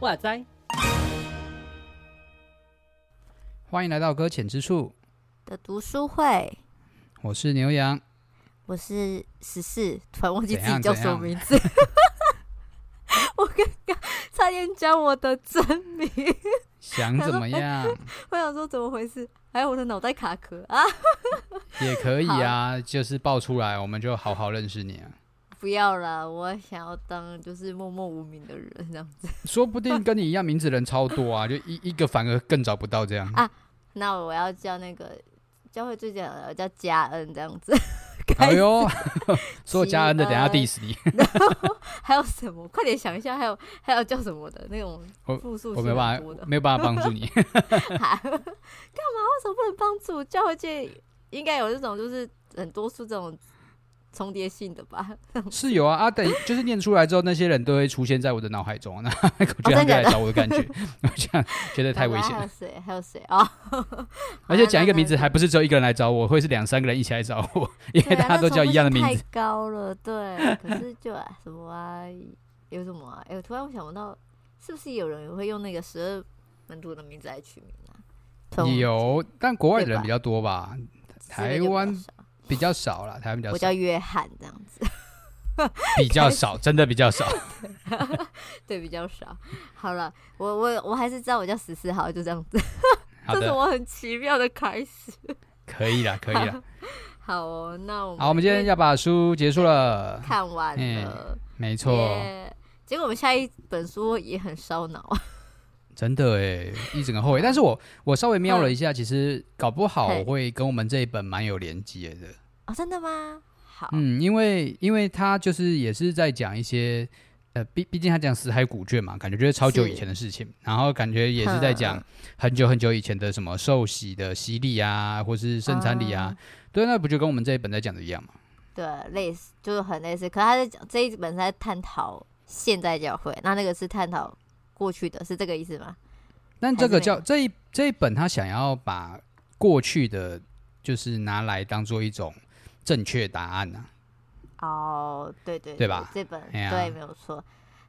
哇塞！欢迎来到搁浅之处的读书会。我是牛羊，我是十四，突然忘记自己叫什么名字。我刚刚差点讲我的真名，想怎么样？我想说怎么回事？还有我的脑袋卡壳啊！也可以啊，就是爆出来，我们就好好认识你啊。不要了，我想要当就是默默无名的人这样子。说不定跟你一样名字的人超多啊，就一一个反而更找不到这样啊。那我要叫那个教会最讲的叫嘉恩这样子。哎呦，说嘉恩的等下 diss 你。然后还有什么？快点想一下，还有还有叫什么的那种复数？我没办法，没有办法帮助你。干嘛？为什么不能帮助？教会界应该有这种，就是很多数这种。重叠性的吧，是有啊啊！等就是念出来之后，那些人都会出现在我的脑海中，那我觉得他们来找我的感觉，我这样觉得太危险了。还有谁？还有谁啊？而且讲一个名字，还不是只有一个人来找我，会是两三个人一起来找我，因为大家都叫一样的名字。太高了，对。可是就啊，什么啊？有什么啊？哎，我突然我想不到，是不是有人会用那个十二门徒的名字来取名啊？有，但国外的人比较多吧？台湾。比较少了，台湾比较少。我叫约翰这样子，比较少，真的比较少。对，比较少。好了，我我我还是知道我叫十四号，就这样子。这是我很奇妙的开始。可以了，可以了。好哦，那我们好，我们今天要把书结束了，看完了，没错。结果我们下一本书也很烧脑。真的哎，一整个后悔。但是我我稍微瞄了一下，其实搞不好会跟我们这一本蛮有连接的。哦，真的吗？好，嗯，因为因为他就是也是在讲一些，呃，毕毕竟他讲死海古卷嘛，感觉就是超久以前的事情，然后感觉也是在讲很久很久以前的什么受洗的洗礼啊，或是圣餐礼啊，嗯、对，那不就跟我们这一本在讲的一样吗？对，类似就是很类似，可是他在讲这一本是在探讨现在教会，那那个是探讨。过去的是这个意思吗？但这个叫这一这一本，他想要把过去的，就是拿来当做一种正确答案呢、啊？哦，对对对吧？这本、啊、对，没有错。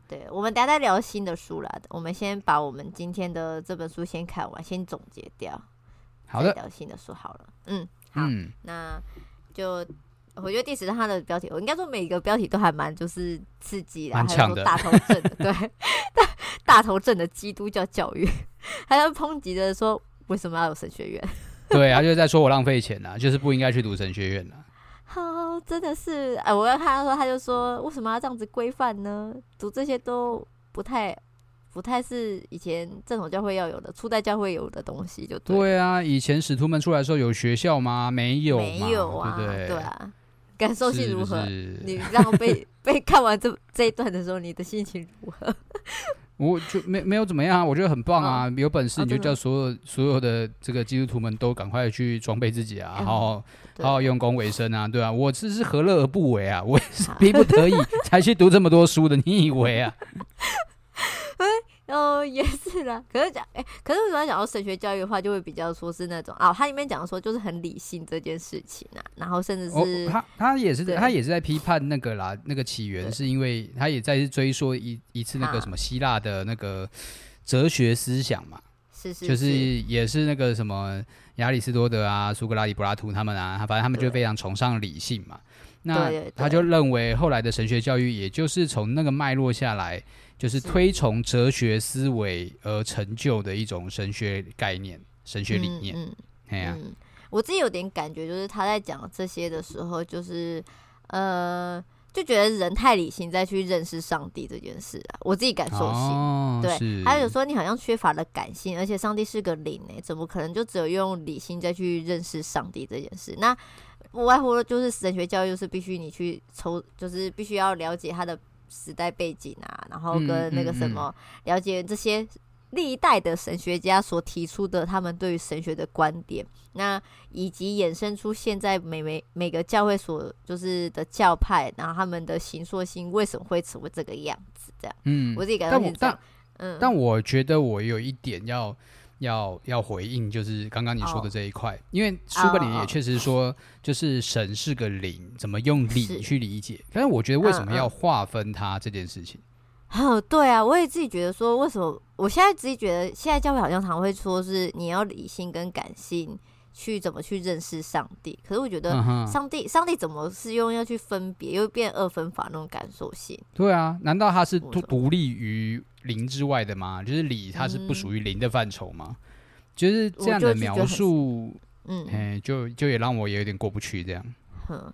对，我们等下再聊新的书啦。我们先把我们今天的这本书先看完，先总结掉。好的，聊新的书好了。嗯，好，嗯、那就。我觉得第十章它的标题，我应该说每一个标题都还蛮就是刺激的，还有说大头症的，对，大大头症的基督教教育，还有抨击的说为什么要有神学院？对，他就在说我浪费钱呐，就是不应该去读神学院呐。好，真的是，哎，我要看他说，他就说为什么要这样子规范呢？读这些都不太不太是以前正统教会要有的，初代教会有的东西就对，对啊，以前使徒们出来的时候有学校吗？没有，没有啊，对对？对啊。感受性如何？是是你然后被 被看完这这一段的时候，你的心情如何？我就没没有怎么样啊，我觉得很棒啊！哦、有本事你就叫所有、哦、所有的这个基督徒们都赶快去装备自己啊，好好好好用功为生啊，对啊，我这是何乐而不为啊？我也是逼不得已才去读这么多书的，你以为啊？哦，也是啦。可是讲，哎、欸，可是为什么讲到神学教育的话，就会比较说是那种啊，他里面讲的说就是很理性这件事情啊，然后甚至是、哦、他他也是对他也是在批判那个啦，那个起源是因为他也在追溯一一次那个什么希腊的那个哲学思想嘛，是是，就是也是那个什么亚里士多德啊、苏格拉底、柏拉图他们啊，反正他们就非常崇尚理性嘛。那他就认为后来的神学教育，也就是从那个脉络下来。就是推崇哲学思维而成就的一种神学概念、神学理念。嗯，哎呀，我自己有点感觉，就是他在讲这些的时候，就是呃，就觉得人太理性再去认识上帝这件事啊，我自己感受性。哦、对，还有说你好像缺乏了感性，而且上帝是个灵诶，怎么可能就只有用理性再去认识上帝这件事？那不外乎就是神学教育是必须你去抽，就是必须要了解他的。时代背景啊，然后跟那个什么了解这些历代的神学家所提出的他们对于神学的观点，那以及衍生出现在每每每个教会所就是的教派，然后他们的形塑性为什么会成为这个样子？这样，嗯，我自己感觉是这样。嗯，但我觉得我有一点要要要回应，就是刚刚你说的这一块，哦、因为书本里也确实说，就是神是个灵，怎么用理去理解？是但是我觉得为什么要划分它这件事情？哦，对啊，我也自己觉得说，为什么我现在自己觉得，现在教会好像常会说是你要理性跟感性去怎么去认识上帝，可是我觉得上帝，上帝怎么是用要去分别，又变二分法那种感受性？对啊，难道他是独独立于灵之外的吗？就是理，它是不属于灵的范畴吗？嗯、就是这样的描述，嗯，哎，就就也让我也有点过不去这样。嗯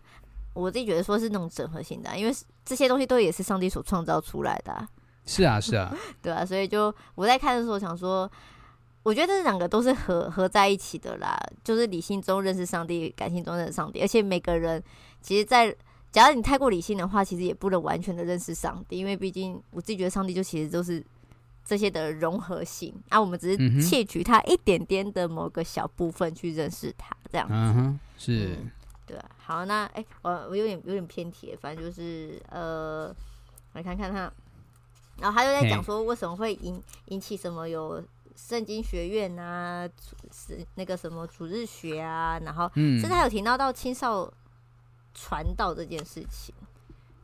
我自己觉得说是那种整合性的、啊，因为这些东西都也是上帝所创造出来的、啊。是啊，是啊，对啊，所以就我在看的时候想说，我觉得这两个都是合合在一起的啦，就是理性中认识上帝，感性中认识上帝。而且每个人其实在，在假如你太过理性的话，其实也不能完全的认识上帝，因为毕竟我自己觉得上帝就其实都是这些的融合性啊，我们只是窃取它一点点的某个小部分去认识他，这样子。嗯哼，是。嗯对啊，好，那哎、欸，我我有点有点偏题，反正就是呃，来看看他，然后他就在讲说为什么会引引起什么有圣经学院啊，是那个什么主日学啊，然后甚至还有提到到青少传道这件事情，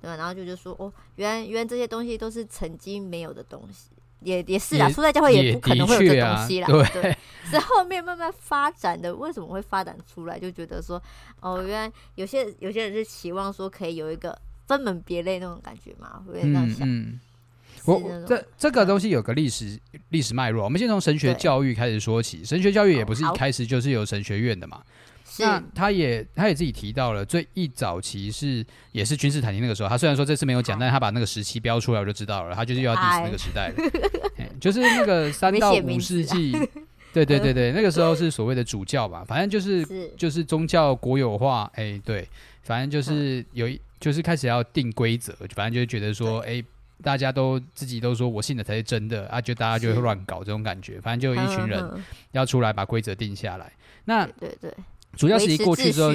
对吧？然后就就说哦，原来原来这些东西都是曾经没有的东西。也也是啦，初代教会也不可能会有这东西啦，对，对，是后面慢慢发展的。为什么会发展出来？就觉得说，哦，原来有些有些人是期望说可以有一个分门别类那种感觉嘛，会这样想。嗯，我这这个东西有个历史历史脉络，我们先从神学教育开始说起。神学教育也不是一开始就是有神学院的嘛。那他也他也自己提到了，最一早期是也是君士坦丁那个时候。他虽然说这次没有讲，但是他把那个时期标出来，我就知道了。他就是又要 diss 那个时代了，就是那个 三到五世纪，对对对对，那个时候是所谓的主教吧，反正就是就是宗教国有化，哎，对，反正就是有一就是开始要定规则，反正就是觉得说，哎，大家都自己都说我信的才是真的啊，就大家就会乱搞这种感觉，反正就有一群人要出来把规则定下来。那对对。主教时期过去之后，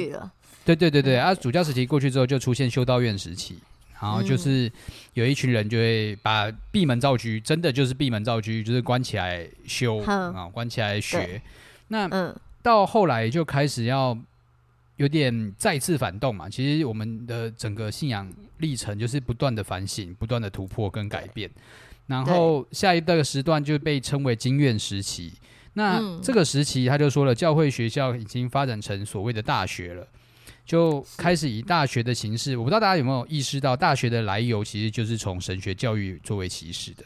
对对对对啊！主教时期过去之后，就出现修道院时期，然后就是有一群人就会把闭门造车，真的就是闭门造车，就是关起来修啊，关起来学。那到后来就开始要有点再次反动嘛。其实我们的整个信仰历程就是不断的反省、不断的突破跟改变。然后下一个时段就被称为经院时期。那这个时期，他就说了，教会学校已经发展成所谓的大学了，就开始以大学的形式。我不知道大家有没有意识到，大学的来由其实就是从神学教育作为起始的。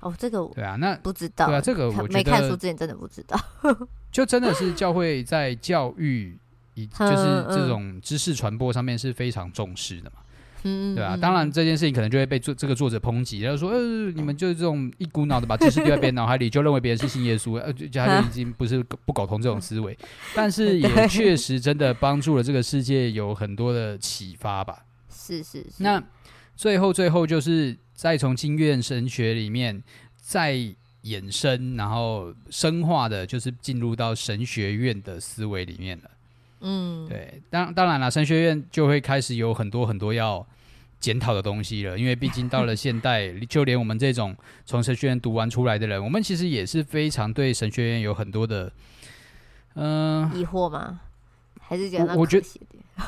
哦，这个对啊，那不知道。对啊，这个我没看书之前真的不知道。就真的是教会在教育以就是这种知识传播上面是非常重视的嘛。嗯，对啊，当然这件事情可能就会被作这个作者抨击，然后说，呃，你们就是这种一股脑的把知识丢在别人脑海里，就认为别人是信耶稣，呃，就他就已经不是不苟同这种思维，但是 也确实真的帮助了这个世界有很多的启发吧。是是是。那最后最后就是再从经院神学里面再衍生，然后深化的，就是进入到神学院的思维里面了。嗯，对，当当然了，神学院就会开始有很多很多要。检讨的东西了，因为毕竟到了现代，就连我们这种从神学院读完出来的人，我们其实也是非常对神学院有很多的，嗯、呃，疑惑吗？还是觉得我觉得，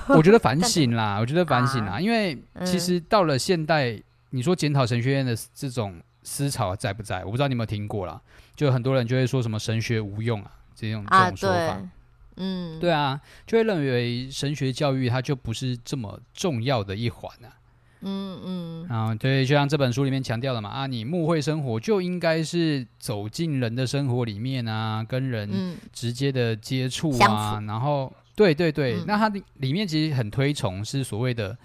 我觉得反 省啦，我觉得反省啦，啊、因为其实到了现代，嗯、你说检讨神学院的这种思潮在不在？我不知道你有没有听过啦，就很多人就会说什么神学无用啊，这种这种说法，啊嗯，对啊，就会认为神学教育它就不是这么重要的一环啊。嗯嗯，啊，对，就像这本书里面强调的嘛，啊，你牧会生活就应该是走进人的生活里面啊，跟人直接的接触啊，嗯、然后，对对对，嗯、那它里面其实很推崇是所谓的，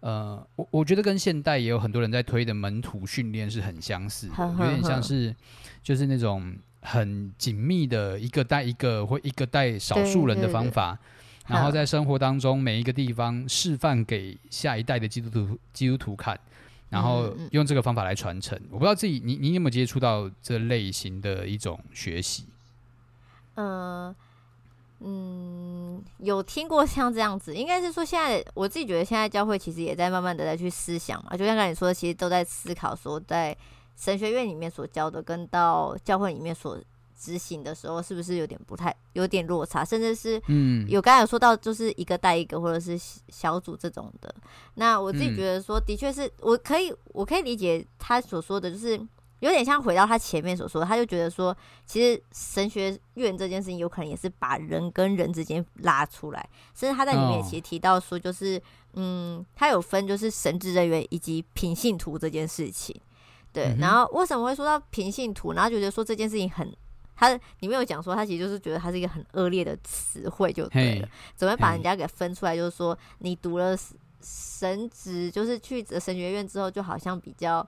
呃，我我觉得跟现代也有很多人在推的门徒训练是很相似的，有点像是就是那种很紧密的一个带一个或一个带少数人的方法。然后在生活当中每一个地方示范给下一代的基督徒基督徒看，然后用这个方法来传承。我不知道自己你你有没有接触到这类型的一种学习？呃，嗯，有听过像这样子，应该是说现在我自己觉得现在教会其实也在慢慢的在去思想嘛，就像刚才你说的，其实都在思考说在神学院里面所教的，跟到教会里面所执行的时候，是不是有点不太有点落差？甚至是嗯，有刚才有说到，就是一个带一个，或者是小组这种的。那我自己觉得说，的确是我可以，我可以理解他所说的，就是。有点像回到他前面所说，他就觉得说，其实神学院这件事情有可能也是把人跟人之间拉出来，甚至他在里面其实提到说，就是、哦、嗯，他有分就是神职人员以及平信徒这件事情，对。嗯、然后为什么会说到平信徒？然后觉得说这件事情很，他你没有讲说，他其实就是觉得他是一个很恶劣的词汇，就对了，怎么把人家给分出来？就是说你读了神职，就是去神学院之后，就好像比较。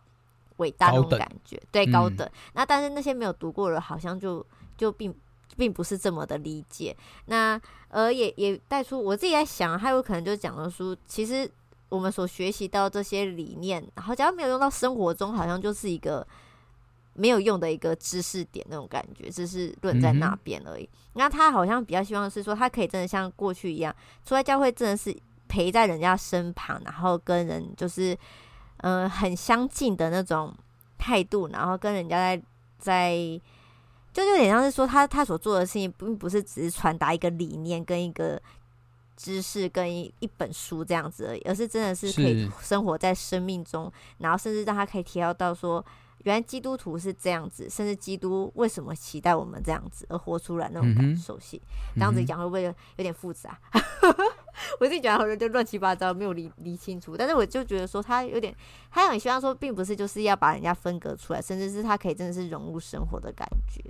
伟大那种感觉，等对高等。嗯、那但是那些没有读过的，好像就就并并不是这么的理解。那呃，也也带出我自己在想，还有可能就讲的书，其实我们所学习到这些理念，然后假如没有用到生活中，好像就是一个没有用的一个知识点那种感觉，只是论在那边而已。那他好像比较希望是说，他可以真的像过去一样，出来教会真的是陪在人家身旁，然后跟人就是。嗯、很相近的那种态度，然后跟人家在在，就有点像是说他他所做的事情，并不是只是传达一个理念跟一个知识跟一一本书这样子而已，而是真的是可以生活在生命中，然后甚至让他可以提到到说。原来基督徒是这样子，甚至基督为什么期待我们这样子而活出来那种感受性，嗯、这样子讲会不会有点复杂？我自己觉得好像就乱七八糟，没有理理清楚。但是我就觉得说他有点，他很希望说，并不是就是要把人家分隔出来，甚至是他可以真的是融入生活的感觉。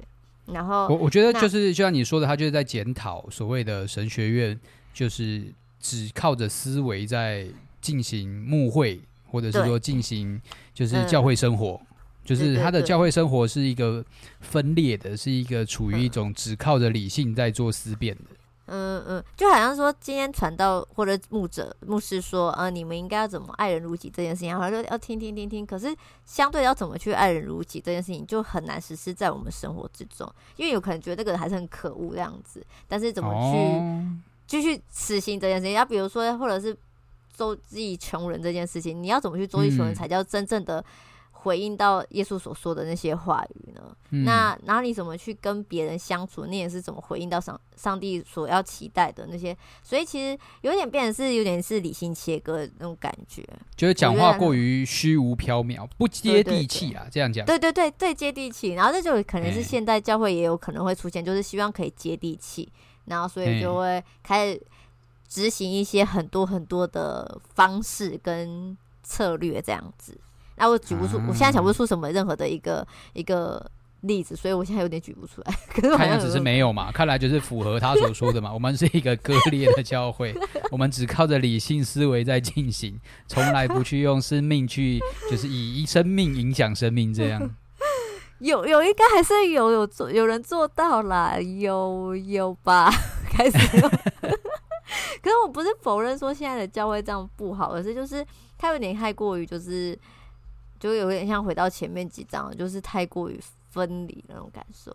然后我我觉得就是就像你说的，他就是在检讨所谓的神学院，就是只靠着思维在进行牧会，或者是说进行就是教会生活。就是他的教会生活是一个分裂的，是一个处于一种只靠着理性在做思辨的。嗯嗯，就好像说今天传道或者牧者牧师说，呃，你们应该要怎么爱人如己这件事情，好像说要听听听听。可是相对要怎么去爱人如己这件事情，就很难实施在我们生活之中，因为有可能觉得这个人还是很可恶这样子。但是怎么去继续实行这件事情？要、哦、比如说，或者是周济穷人这件事情，你要怎么去周济穷人才叫真正的？回应到耶稣所说的那些话语呢？嗯、那然后你怎么去跟别人相处？你也是怎么回应到上上帝所要期待的那些？所以其实有点变成是有点是理性切割的那种感觉，就是讲话过于虚无缥缈，不接地气啊！这样讲，对对对对，接地气。然后这就可能是现代教会也有可能会出现，就是希望可以接地气，然后所以就会开始执行一些很多很多的方式跟策略这样子。那我举不出，啊、我现在想不出什么任何的一个一个例子，所以我现在有点举不出来。可是看样子是没有嘛？看来就是符合他所说的嘛。我们是一个割裂的教会，我们只靠着理性思维在进行，从来不去用生命去，就是以生命影响生命这样。有有，应该还是有有做有人做到啦，有有吧？开始。可是我不是否认说现在的教会这样不好，而是就是他有点太过于就是。就有点像回到前面几章，就是太过于分离那种感受。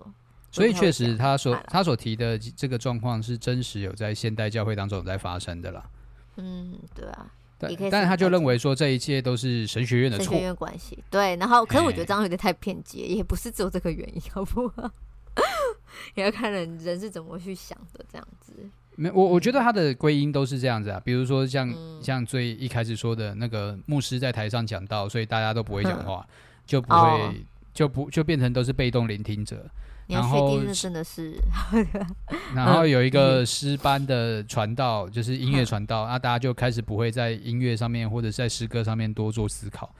所以确实，他所他所提的这个状况是真实有在现代教会当中有在发生的啦。嗯，对啊。但但是他就认为说这一切都是神学院的错，神学院关系。对，然后可是我觉得这样有点太偏激，也不是只有这个原因，好不好？也要看人人是怎么去想的，这样子。没，我我觉得他的归因都是这样子啊，比如说像、嗯、像最一开始说的那个牧师在台上讲到，所以大家都不会讲 话，嗯、就不会、哦、就不就变成都是被动聆听者。然后真的是，然后有一个诗班的传道，就是音乐传道，那、嗯啊、大家就开始不会在音乐上面或者在诗歌上面多做思考。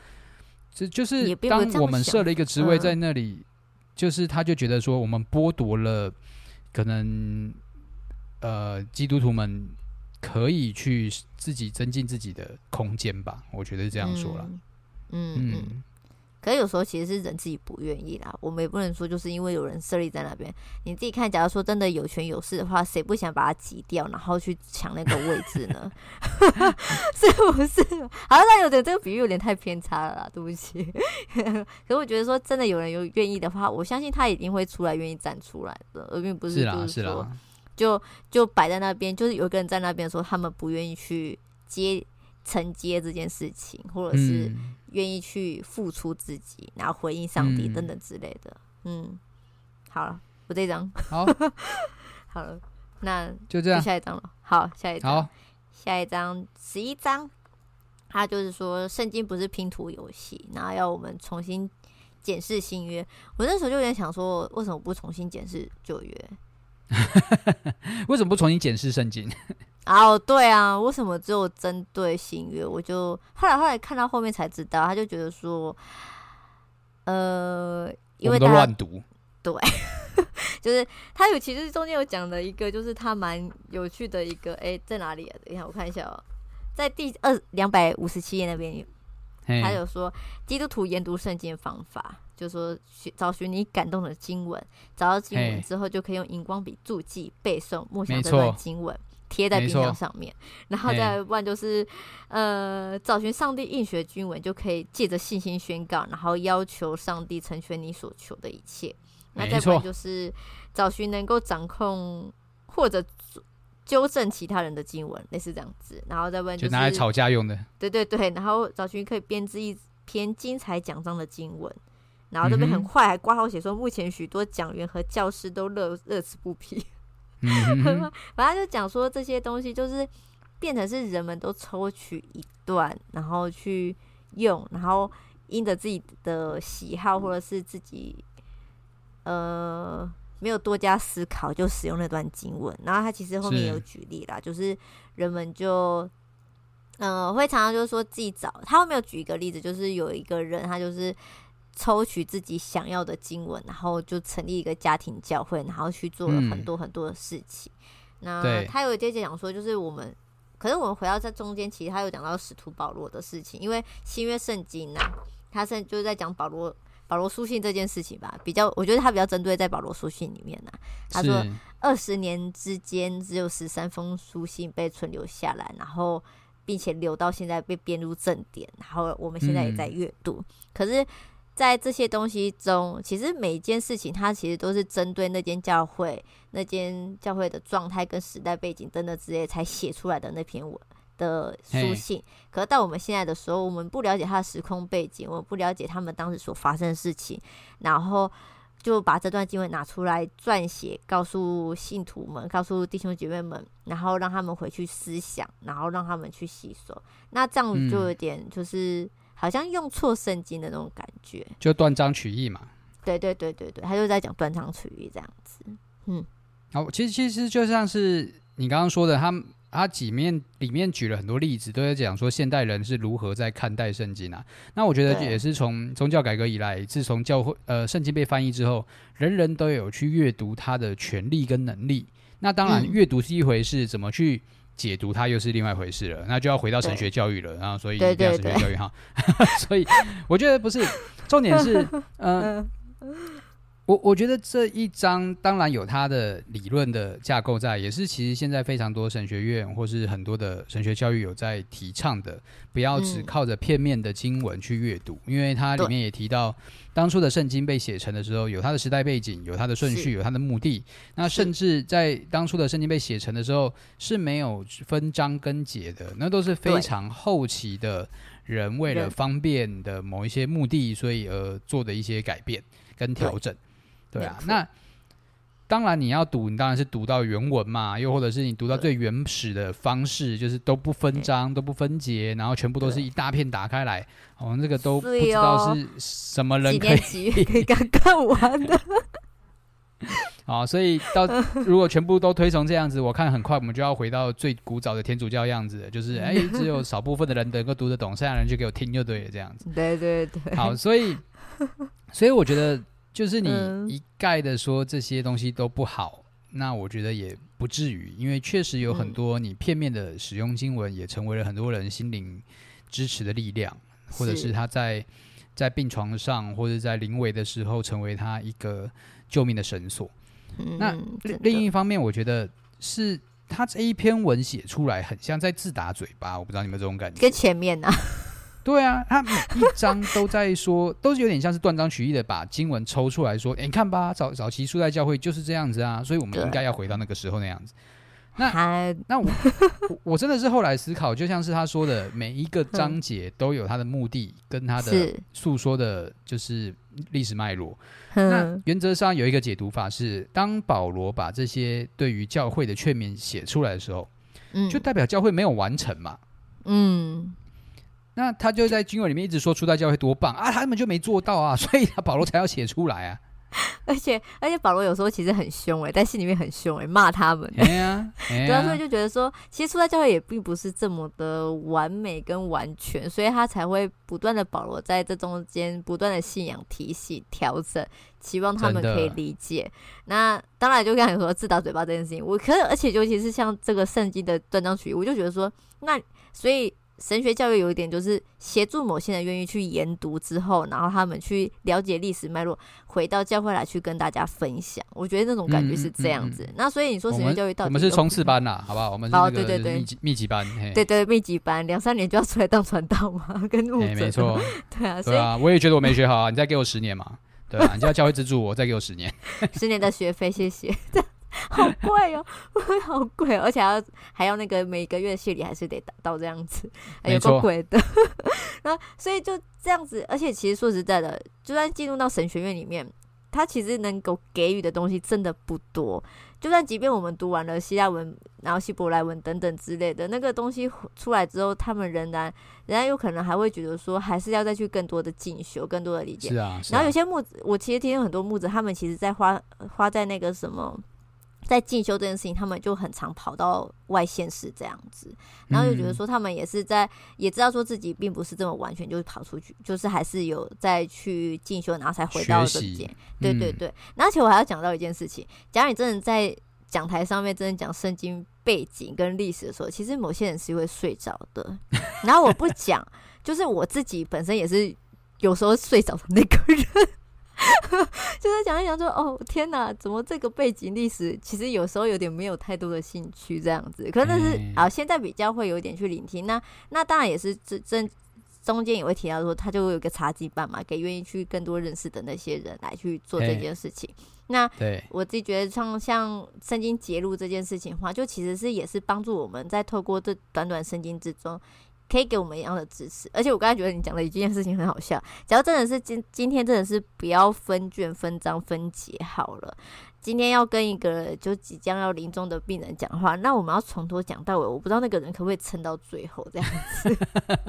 这就是当我们设了一个职位在那里，嗯、就是他就觉得说我们剥夺了可能。呃，基督徒们可以去自己增进自己的空间吧，我觉得是这样说了。嗯嗯，嗯，可是有时候其实是人自己不愿意啦，我们也不能说就是因为有人设立在那边。你自己看，假如说真的有权有势的话，谁不想把它挤掉，然后去抢那个位置呢？是不是？好像有点这个比喻有点太偏差了啦，对不起。可是我觉得说真的有人有愿意的话，我相信他一定会出来愿意站出来的，而并不是就是说。就就摆在那边，就是有一个人在那边说，他们不愿意去接承接这件事情，或者是愿意去付出自己，然后回应上帝等等之类的。嗯，嗯，好了，我这张好，好了，那就这样，下一张了。好，下一张，好，下一张十一章，他就是说圣经不是拼图游戏，然后要我们重新检视新约。我那时候就有点想说，为什么不重新检视旧约？为什么不重新检视圣经？哦，对啊，为什么只有针对新月？我就后来后来看到后面才知道，他就觉得说，呃，因为他乱读，对，就是他有其实中间有讲的一个，就是他蛮有趣的一个，哎，在哪里啊？等一下我看一下哦，在第二两百五十七页那边有，他有说基督徒研读圣经的方法。就是说，找寻你感动的经文，找到经文之后，就可以用荧光笔注记、背诵、默想这段经文，贴在冰箱上面。然后再问，就是呃，找寻上帝应许的经文，就可以借着信心宣告，然后要求上帝成全你所求的一切。那再问，就是找寻能够掌控或者纠正其他人的经文，类似这样子。然后再问，就是拿来吵架用的。对对对，然后找寻可以编织一篇精彩奖章的经文。然后这边很快还挂号写说，目前许多讲员和教师都乐乐此不疲。反正就讲说这些东西就是变成是人们都抽取一段，然后去用，然后因着自己的喜好或者是自己呃没有多加思考就使用那段经文。然后他其实后面有举例啦，就是人们就嗯、呃、会常常就是说自己找，他后面有举一个例子，就是有一个人他就是。抽取自己想要的经文，然后就成立一个家庭教会，然后去做了很多很多的事情。嗯、那他有接着讲说，就是我们，可是我们回到这中间，其实他有讲到使徒保罗的事情，因为新约圣经呢、啊，他是就是在讲保罗保罗书信这件事情吧，比较我觉得他比较针对在保罗书信里面呢、啊，他说二十年之间只有十三封书信被存留下来，然后并且留到现在被编入正典，然后我们现在也在阅读，嗯、可是。在这些东西中，其实每一件事情，它其实都是针对那间教会、那间教会的状态跟时代背景等等之类才写出来的那篇文的书信。可是到我们现在的时候，我们不了解它的时空背景，我们不了解他们当时所发生的事情，然后就把这段经文拿出来撰写，告诉信徒们，告诉弟兄姐妹们，然后让他们回去思想，然后让他们去吸收。那这样就有点就是。嗯好像用错圣经的那种感觉，就断章取义嘛。对对对对对，他就在讲断章取义这样子。嗯，好，其实其实就像是你刚刚说的，他他几面里面举了很多例子，都在讲说现代人是如何在看待圣经啊。那我觉得也是从宗教改革以来，自从教会呃圣经被翻译之后，人人都有去阅读它的权利跟能力。那当然，阅读是一回事，嗯、怎么去？解读它又是另外一回事了，那就要回到神学教育了，然后所以一定要神学教育哈，所以我觉得不是重点是，嗯、呃，我我觉得这一章当然有它的理论的架构在，也是其实现在非常多神学院或是很多的神学教育有在提倡的，不要只靠着片面的经文去阅读，因为它里面也提到。当初的圣经被写成的时候，有它的时代背景，有它的顺序，有它的目的。那甚至在当初的圣经被写成的时候，是没有分章跟节的，那都是非常后期的人为了方便的某一些目的，所以而做的一些改变跟调整。对，啊，那。当然，你要读，你当然是读到原文嘛，又或者是你读到最原始的方式，就是都不分章、都不分节，然后全部都是一大片打开来，我们、哦、这个都不知道是什么人可以 可以刚看完的。好，所以到 如果全部都推崇这样子，我看很快我们就要回到最古早的天主教样子，就是哎，只有少部分的人能够读得懂，剩下人就给我听就对了，这样子。对对对。好，所以所以我觉得。就是你一概的说这些东西都不好，嗯、那我觉得也不至于，因为确实有很多你片面的使用经文，也成为了很多人心灵支持的力量，或者是他在在病床上或者在临危的时候，成为他一个救命的绳索。嗯、那另一方面，我觉得是他这一篇文写出来，很像在自打嘴巴。我不知道你们这种感觉？跟前面呢、啊？对啊，他每一章都在说，都是有点像是断章取义的把经文抽出来说，哎，你看吧，早早期初代教会就是这样子啊，所以我们应该要回到那个时候那样子。那 那我我真的是后来思考，就像是他说的，每一个章节都有他的目的跟他的诉说的，就是历史脉络。那原则上有一个解读法是，当保罗把这些对于教会的劝勉写出来的时候，嗯，就代表教会没有完成嘛。嗯，那他就在经文里面一直说初代教会多棒啊，他们就没做到啊，所以他保罗才要写出来啊。而且而且保罗有时候其实很凶哎、欸，在信里面很凶哎、欸，骂他们。对啊，对啊，所以就觉得说，其实初代教会也并不是这么的完美跟完全，所以他才会不断的保罗在这中间不断的信仰提醒调整，期望他们可以理解。那当然就跟你说自打嘴巴这件事情，我可是而且尤其是像这个圣经的断章取义，我就觉得说，那所以。神学教育有一点就是协助某些人愿意去研读之后，然后他们去了解历史脉络，回到教会来去跟大家分享。我觉得那种感觉是这样子。嗯嗯嗯、那所以你说神学教育到底我们，是冲刺班呐、啊，好不好？我们是哦，对对对，密集密集班，对对密集班，两三年就要出来当传道嘛，跟牧者。没错，对啊，对啊，我也觉得我没学好啊，你再给我十年嘛，对啊，你要教会资助我，再给我十年，十年的学费，谢谢。好贵哦，好贵哦，而且还要还要那个每个月谢礼还是得达到这样子，有够贵的。那所以就这样子，而且其实说实在的，就算进入到神学院里面，他其实能够给予的东西真的不多。就算即便我们读完了希腊文，然后希伯来文等等之类的那个东西出来之后，他们仍然仍然有可能还会觉得说，还是要再去更多的进修，更多的理解。是啊。是啊。然后有些木子，我其实听很多木子，他们其实在花花在那个什么。在进修这件事情，他们就很常跑到外县市这样子，然后就觉得说他们也是在，也知道说自己并不是这么完全就是跑出去，就是还是有再去进修，然后才回到这边。对对对，而且我还要讲到一件事情，假如你真的在讲台上面真的讲圣经背景跟历史的时候，其实某些人是会睡着的。然后我不讲，就是我自己本身也是有时候睡着的那个人。就是讲一讲说，哦天哪，怎么这个背景历史其实有时候有点没有太多的兴趣这样子，可能是啊，现在比较会有点去聆听。那那当然也是这这中间也会提到说，他就会有个茶经班嘛，给愿意去更多认识的那些人来去做这件事情。那对我自己觉得像像圣经节录这件事情的话，就其实是也是帮助我们在透过这短短圣经之中。可以给我们一样的支持，而且我刚才觉得你讲的一件事情很好笑。假如真的是今今天真的是不要分卷、分章、分节好了，今天要跟一个就即将要临终的病人讲话，那我们要从头讲到尾，我不知道那个人可不可以撑到最后这样子。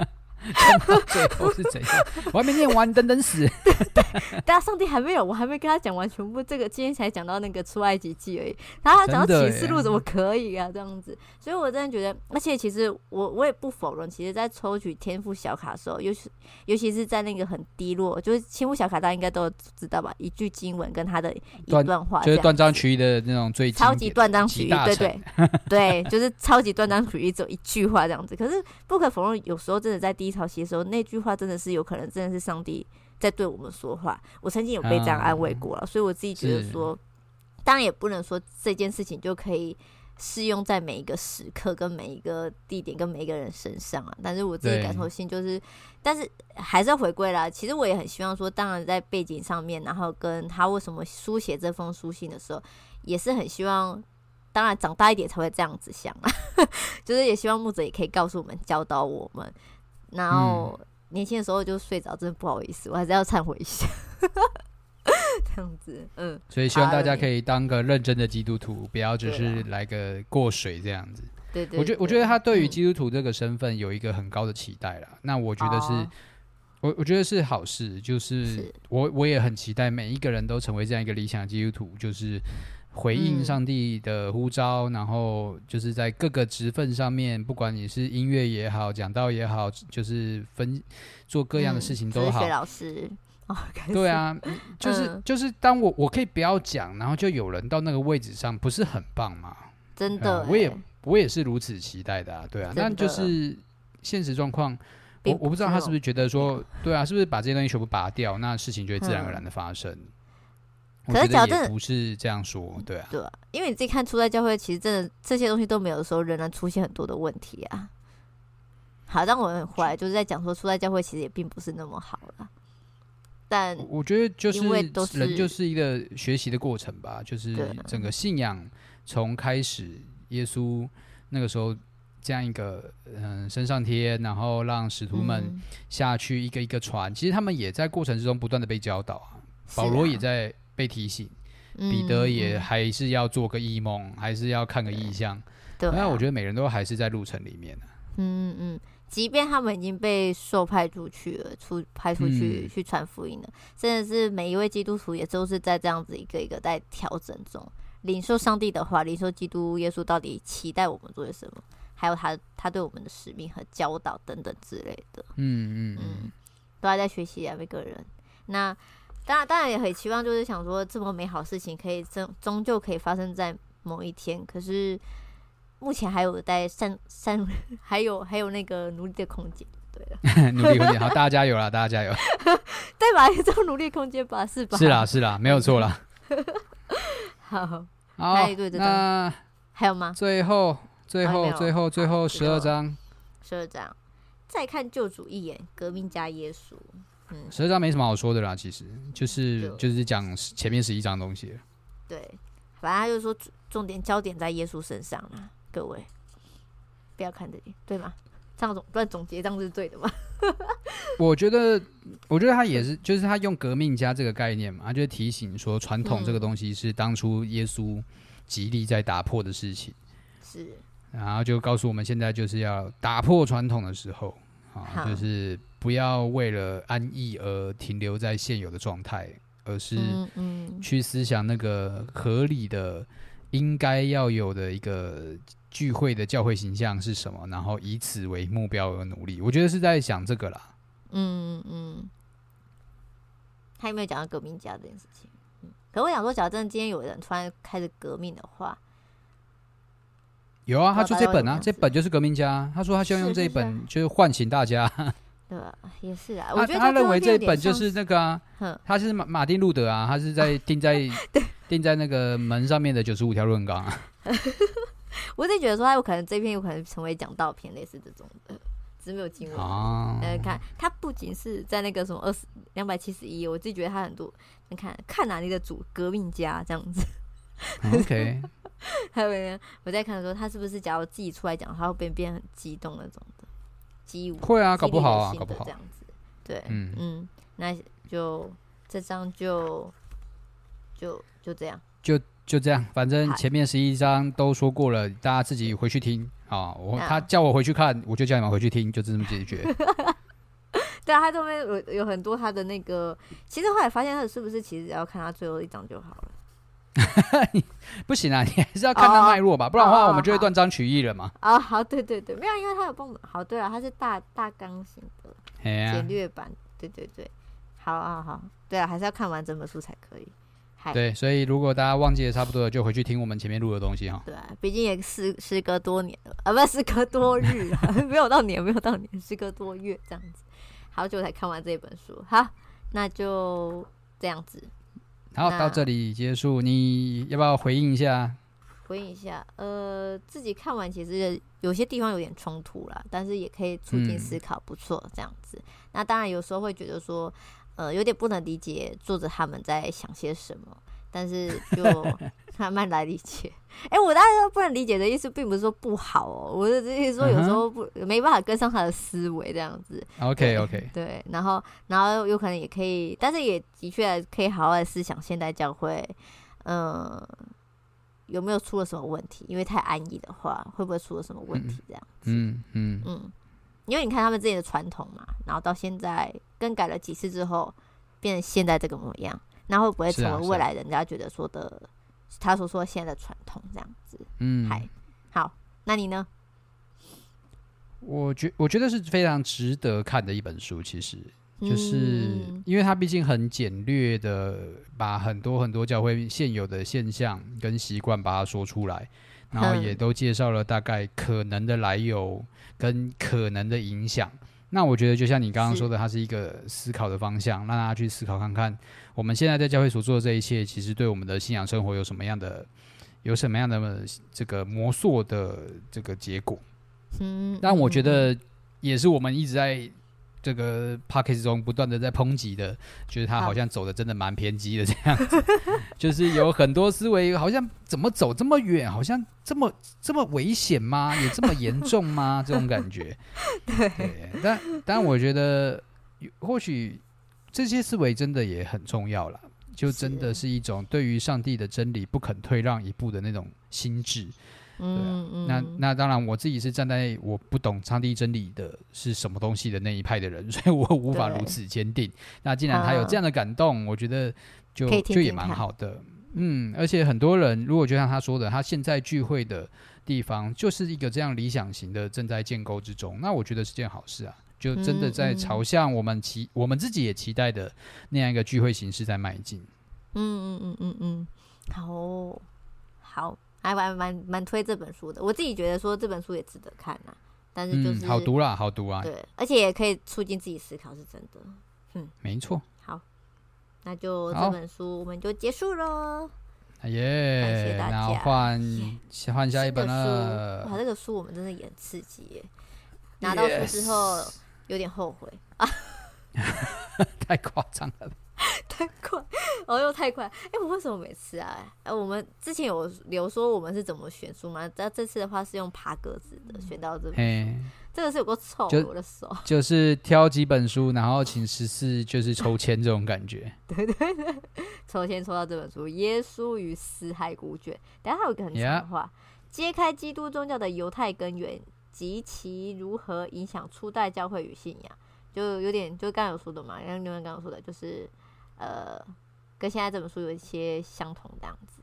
最后是怎样？我还没念完，等等死。对 对，大家上帝还没有，我还没跟他讲完全部。这个今天才讲到那个出埃及记而已，然后他讲到启示录怎么可以啊？这样子，所以我真的觉得，而且其实我我也不否认，其实，在抽取天赋小卡的时候，尤其尤其是在那个很低落，就是天赋小卡，大家应该都知道吧？一句经文跟他的一段话，就是断章取义的那种最超级断章取义，对对对，就是超级断章取义，只有一句话这样子。可是不可否认，有时候真的在低潮期的时候，那句话真的是有可能，真的是上帝在对我们说话。我曾经有被这样安慰过了，所以我自己觉得说，当然也不能说这件事情就可以适用在每一个时刻、跟每一个地点、跟每一个人身上啊。但是我自己感受性就是，但是还是要回归啦。其实我也很希望说，当然在背景上面，然后跟他为什么书写这封书信的时候，也是很希望。当然长大一点才会这样子想啊，就是也希望牧者也可以告诉我们、教导我们。然后年轻的时候就睡着，真的不好意思，我还是要忏悔一下。这样子，嗯，所以希望大家可以当个认真的基督徒，不要只是来个过水这样子。对对，我觉得我觉得他对于基督徒这个身份有一个很高的期待啦。那我觉得是，我我觉得是好事，就是我我也很期待每一个人都成为这样一个理想基督徒，就是。回应上帝的呼召，嗯、然后就是在各个职份上面，不管你是音乐也好，讲道也好，就是分做各样的事情都好。嗯、老师，哦、对啊，就是、嗯、就是当我我可以不要讲，然后就有人到那个位置上，不是很棒吗？真的、嗯，我也我也是如此期待的啊，对啊。那就是现实状况，我我不知道他是不是觉得说，对啊，是不是把这些东西全部拔掉，那事情就会自然而然的发生。嗯可是，假如真的不是这样说，对啊，对啊，因为你自己看初代教会，其实真的这些东西都没有的时候，仍然出现很多的问题啊。好，当我们回来就是在讲说，初代教会其实也并不是那么好了。但我觉得就是人就是一个学习的过程吧，就是整个信仰从开始耶稣那个时候这样一个嗯升上天，然后让使徒们下去一个一个传，嗯、其实他们也在过程之中不断的被教导啊。保罗也在被提醒，彼得也还是要做个异梦，嗯、还是要看个异象。对，那我觉得每人都还是在路程里面的。嗯嗯，即便他们已经被受派出去了，出派出去、嗯、去传福音了，真的是每一位基督徒也都是在这样子一个一个在调整中，领受上帝的话，领受基督耶稣到底期待我们做些什么，还有他他对我们的使命和教导等等之类的。嗯嗯嗯，都还在学习啊，每个人。那。当然，当然也很期望，就是想说，这么美好事情可以终终究可以发生在某一天。可是目前还有待善善，还有还有那个努力的空间。对了，努力空间好，大家加油啦！大家加油，对吧？有 这种努力空间吧？是吧？是啦，是啦，没有错啦。好，好，那还有吗？最后，最后，最后，最后十二章，十二章，再看救主一眼，革命家耶稣。十二章没什么好说的啦，其实就是就，是讲前面十一章东西。对，反正他就是说重点焦点在耶稣身上啦，各位不要看这里，对吗？这样总不然总结这样是对的吗？我觉得，我觉得他也是，就是他用革命家这个概念嘛，他就提醒说传统这个东西是当初耶稣极力在打破的事情，是，然后就告诉我们现在就是要打破传统的时候啊，就是。不要为了安逸而停留在现有的状态，而是去思想那个合理的、应该要有的一个聚会的教会形象是什么，然后以此为目标而努力。我觉得是在想这个啦。嗯嗯，他有没有讲到革命家这件事情？嗯，可我想说，假如真的今天有人突然开始革命的话，有啊，他说这本啊，这本就是革命家。他说他希望用这一本，就是唤醒大家。对吧？也是啊。我觉得他，他认为这一本就是那个啊，他是马马丁路德啊，他是在 钉在钉在那个门上面的九十五条论纲啊。我自己觉得说，他有可能这篇有可能成为讲道篇，类似这种的，只是没有经文。哦。呃，看他不仅是在那个什么二十两百七十一，我自己觉得他很多，你看看哪里的主革命家这样子。OK。还有我在看的时候，他是不是假如自己出来讲，他会变变很激动那种的。会啊，搞不好啊，搞不好这样子，对，嗯嗯，那就这张就就就这样，就就这样，反正前面十一张都说过了，大家自己回去听啊。我他叫我回去看，我就叫你们回去听，就这么解决。对啊，他这边有有很多他的那个，其实后来发现他是不是其实只要看他最后一张就好了。不行啊，你还是要看他脉络吧，oh, 不然的话我们就会断章取义了嘛。啊，好，对对对，没有，因为他有帮我们。好，对啊，他是大大纲型的简略版，对对对，好啊好，对啊，还是要看完整本书才可以。对，所以如果大家忘记的差不多了，就回去听我们前面录的东西哈。对啊，毕竟也时时隔多年了啊，不是时隔多日啊，没有到年，没有到年，时隔多月这样子，好久才看完这本书。好，那就这样子。好，到这里结束。你要不要回应一下？回应一下，呃，自己看完其实有些地方有点冲突啦，但是也可以促进思考，不错，这样子。嗯、那当然有时候会觉得说，呃，有点不能理解作者他们在想些什么。但是就慢慢来理解。哎、欸，我当然说不能理解的意思，并不是说不好哦。我的意思说，有时候不、uh huh. 没办法跟上他的思维这样子。OK OK。对，然后然后有可能也可以，但是也的确可以好好的思想现代教会，嗯、呃，有没有出了什么问题？因为太安逸的话，会不会出了什么问题？这样子。嗯嗯嗯。因为你看他们自己的传统嘛，然后到现在更改了几次之后，变成现在这个模样。那会不会成为未来人家觉得说的，他所说现在的传统这样子？嗯，嗨，好，那你呢？我觉我觉得是非常值得看的一本书，其实就是因为它毕竟很简略的把很多很多教会现有的现象跟习惯把它说出来，然后也都介绍了大概可能的来由跟可能的影响。那我觉得就像你刚刚说的，它是一个思考的方向，让大家去思考看看。我们现在在教会所做的这一切，其实对我们的信仰生活有什么样的、有什么样的这个魔术的这个结果？嗯，但我觉得也是我们一直在这个 Podcast 中不断的在抨击的，觉得他好像走的真的蛮偏激的这样子，就是有很多思维好像怎么走这么远，好像这么这么危险吗？有这么严重吗？这种感觉。对，对，但但我觉得或许这些思维真的也很重要了，就真的是一种对于上帝的真理不肯退让一步的那种心智。嗯嗯，那那当然，我自己是站在我不懂上帝真理的是什么东西的那一派的人，所以我无法如此坚定。那既然他有这样的感动，我觉得就就也蛮好的。嗯，而且很多人如果就像他说的，他现在聚会的地方就是一个这样理想型的正在建构之中，那我觉得是件好事啊，就真的在朝向我们期、嗯、我们自己也期待的那样一个聚会形式在迈进。嗯嗯嗯嗯嗯，好，好。还蛮蛮蛮推这本书的，我自己觉得说这本书也值得看呐，但是就是、嗯、好读啦，好读啊，对，而且也可以促进自己思考，是真的，嗯，没错。好，那就这本书我们就结束喽，耶，感谢大家。换换下一本了，哇，这个书我们真的也很刺激耶，拿到书之后有点后悔啊，太夸张了。太快，哦又太快，哎、欸，我为什么每次啊？哎、呃，我们之前有留说我们是怎么选书吗？但这次的话是用爬格子的，选到这本书，这个是有个臭，我的手就是挑几本书，然后请十四就是抽签这种感觉。对对对，抽签抽到这本书《耶稣与死海古卷》，等下还有一个很长的话.揭开基督宗教的犹太根源及其如何影响初代教会与信仰，就有点就刚刚有说的嘛，像你们刚刚说的，就是。呃，跟现在这本书有一些相同的样子。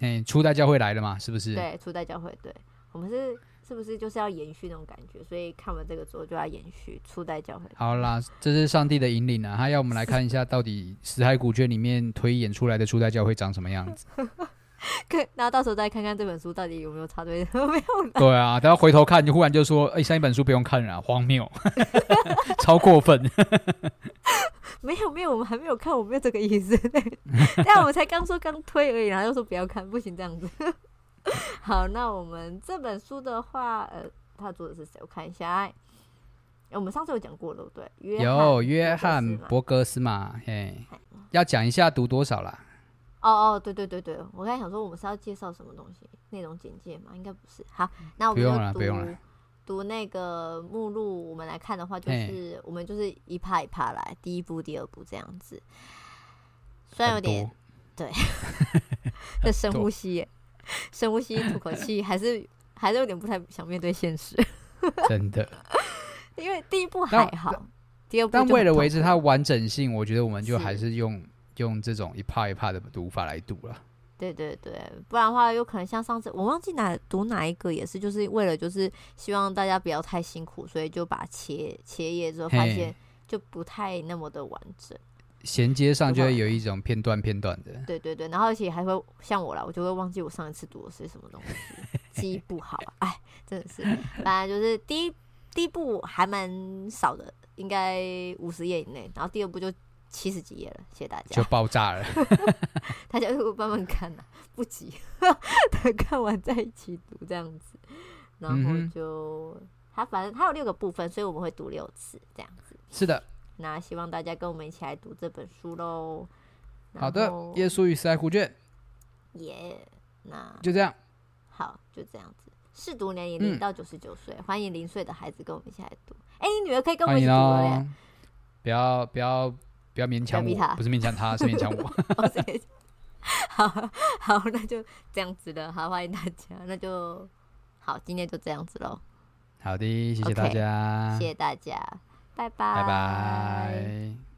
哎，初代教会来了嘛？是不是？对，初代教会，对，我们是是不是就是要延续那种感觉？所以看完这个之后就要延续初代教会。好啦，这是上帝的引领啊！他要我们来看一下，到底《死海古卷》里面推演出来的初代教会长什么样子。可，那到时候再看看这本书到底有没有插队，没有？对啊，等下回头看，就忽然就说：“哎、欸，上一本书不用看了，荒谬，超过分。”没有没有，我们还没有看，我没有这个意思。但我们才刚说刚推而已，然后又说不要看，不行这样子。好，那我们这本书的话，呃，他做的是谁？我看一下。哎，我们上次有讲过了，对不对？有约翰伯格斯嘛？嘿，要讲一下读多少啦？哦哦，对对对对，我刚才想说，我们是要介绍什么东西？内容简介嘛？应该不是。好，那我们就读。读那个目录，我们来看的话，就是我们就是一趴一趴来，第一步、第二步这样子。虽然有点对，这深呼吸，深呼吸，吐口气，还是还是有点不太想面对现实。真的，因为第一步还好，第二步但为了维持它完整性，我觉得我们就还是用用这种一趴一趴的读法来读了。对对对，不然的话有可能像上次我忘记哪读哪一个也是，就是为了就是希望大家不要太辛苦，所以就把切切页之后发现就不太那么的完整，衔接上就会有一种片段片段的。对对对，然后而且还会像我啦，我就会忘记我上一次读的是什么东西，记忆不好，哎，真的是，反正就是第一第一部还蛮少的，应该五十页以内，然后第二部就。七十几页了，谢谢大家。就爆炸了，大家会慢慢看呐、啊，不急，等看完再一起读这样子。然后就它反正它有六个部分，所以我们会读六次这样子。是的，那希望大家跟我们一起来读这本书喽。好的，《耶稣与死海古卷》。耶，那就这样。好，就这样子。试读年龄零到九十九岁，欢迎零岁的孩子跟我们一起来读。哎、欸，你女儿可以跟我们一起读了。不要不要。不要勉强我，不是勉强他，是勉强我。好好，那就这样子了。好，欢迎大家，那就好，今天就这样子喽。好的，谢谢大家，谢谢大家，拜拜，拜拜。